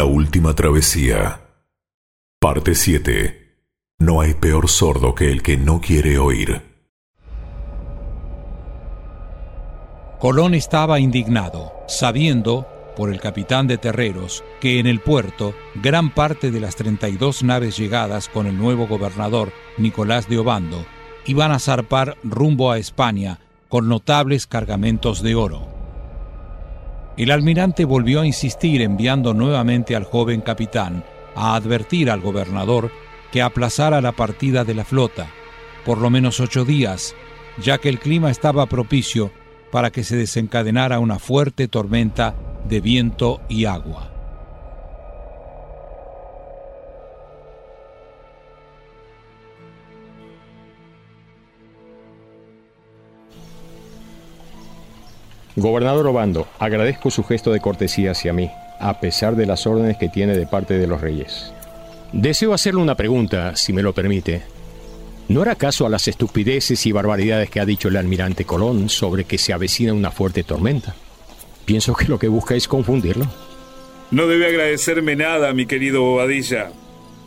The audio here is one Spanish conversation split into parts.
La última travesía. Parte 7. No hay peor sordo que el que no quiere oír. Colón estaba indignado, sabiendo, por el capitán de terreros, que en el puerto gran parte de las 32 naves llegadas con el nuevo gobernador Nicolás de Obando iban a zarpar rumbo a España con notables cargamentos de oro. El almirante volvió a insistir enviando nuevamente al joven capitán a advertir al gobernador que aplazara la partida de la flota, por lo menos ocho días, ya que el clima estaba propicio para que se desencadenara una fuerte tormenta de viento y agua. Gobernador Obando, agradezco su gesto de cortesía hacia mí, a pesar de las órdenes que tiene de parte de los reyes. Deseo hacerle una pregunta, si me lo permite. ¿No hará caso a las estupideces y barbaridades que ha dicho el almirante Colón sobre que se avecina una fuerte tormenta? Pienso que lo que busca es confundirlo. No debe agradecerme nada, mi querido Bobadilla.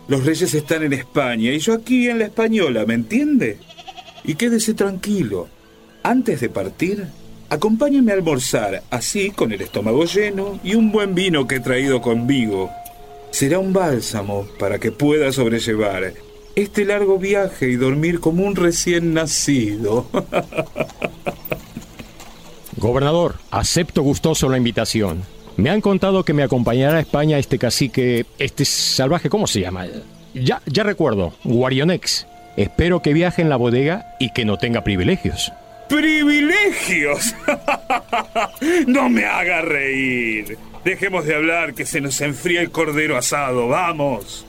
Los reyes están en España y yo aquí en la española, ¿me entiende? Y quédese tranquilo. Antes de partir, Acompáñame a almorzar, así con el estómago lleno y un buen vino que he traído conmigo. Será un bálsamo para que pueda sobrellevar este largo viaje y dormir como un recién nacido. Gobernador, acepto gustoso la invitación. Me han contado que me acompañará a España este cacique, este salvaje, ¿cómo se llama? Ya, ya recuerdo, Guarionex. Espero que viaje en la bodega y que no tenga privilegios. ¡Privilegios! no me haga reír. Dejemos de hablar que se nos enfría el cordero asado. ¡Vamos!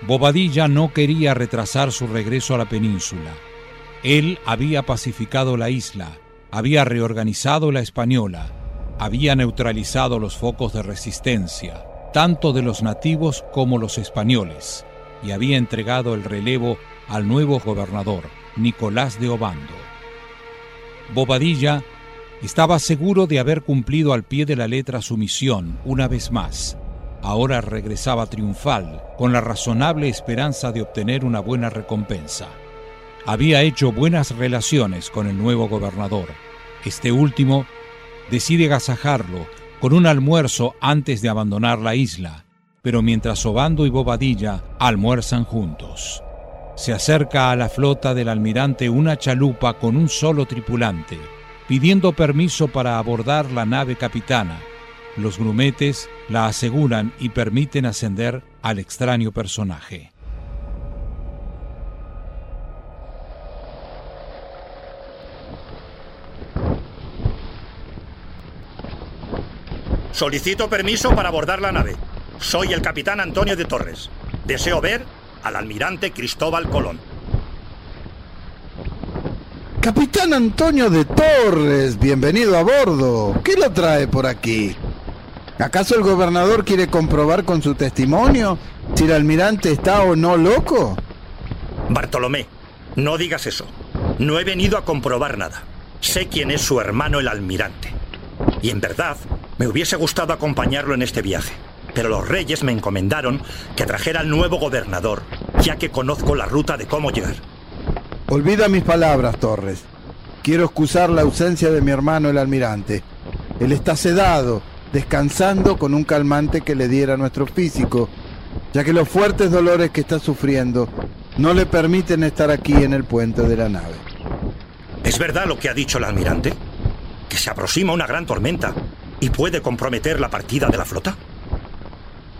Bobadilla no quería retrasar su regreso a la península. Él había pacificado la isla había reorganizado la española, había neutralizado los focos de resistencia, tanto de los nativos como los españoles, y había entregado el relevo al nuevo gobernador, Nicolás de Obando. Bobadilla estaba seguro de haber cumplido al pie de la letra su misión una vez más. Ahora regresaba triunfal, con la razonable esperanza de obtener una buena recompensa había hecho buenas relaciones con el nuevo gobernador. Este último decide agasajarlo con un almuerzo antes de abandonar la isla, pero mientras Obando y Bobadilla almuerzan juntos. Se acerca a la flota del almirante una chalupa con un solo tripulante, pidiendo permiso para abordar la nave capitana. Los grumetes la aseguran y permiten ascender al extraño personaje. Solicito permiso para abordar la nave. Soy el capitán Antonio de Torres. Deseo ver al almirante Cristóbal Colón. Capitán Antonio de Torres, bienvenido a bordo. ¿Qué lo trae por aquí? ¿Acaso el gobernador quiere comprobar con su testimonio si el almirante está o no loco? Bartolomé, no digas eso. No he venido a comprobar nada. Sé quién es su hermano el almirante. Y en verdad, me hubiese gustado acompañarlo en este viaje, pero los reyes me encomendaron que trajera al nuevo gobernador, ya que conozco la ruta de cómo llegar. Olvida mis palabras, Torres. Quiero excusar la ausencia de mi hermano el almirante. Él está sedado, descansando con un calmante que le diera nuestro físico, ya que los fuertes dolores que está sufriendo no le permiten estar aquí en el puente de la nave. ¿Es verdad lo que ha dicho el almirante? Que se aproxima una gran tormenta y puede comprometer la partida de la flota?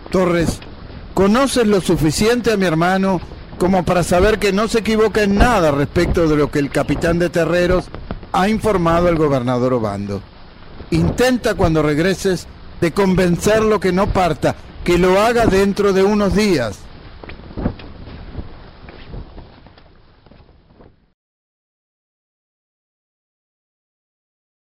Torres, ¿conoces lo suficiente a mi hermano como para saber que no se equivoca en nada respecto de lo que el capitán de terreros ha informado al gobernador Obando? Intenta cuando regreses de convencerlo que no parta, que lo haga dentro de unos días.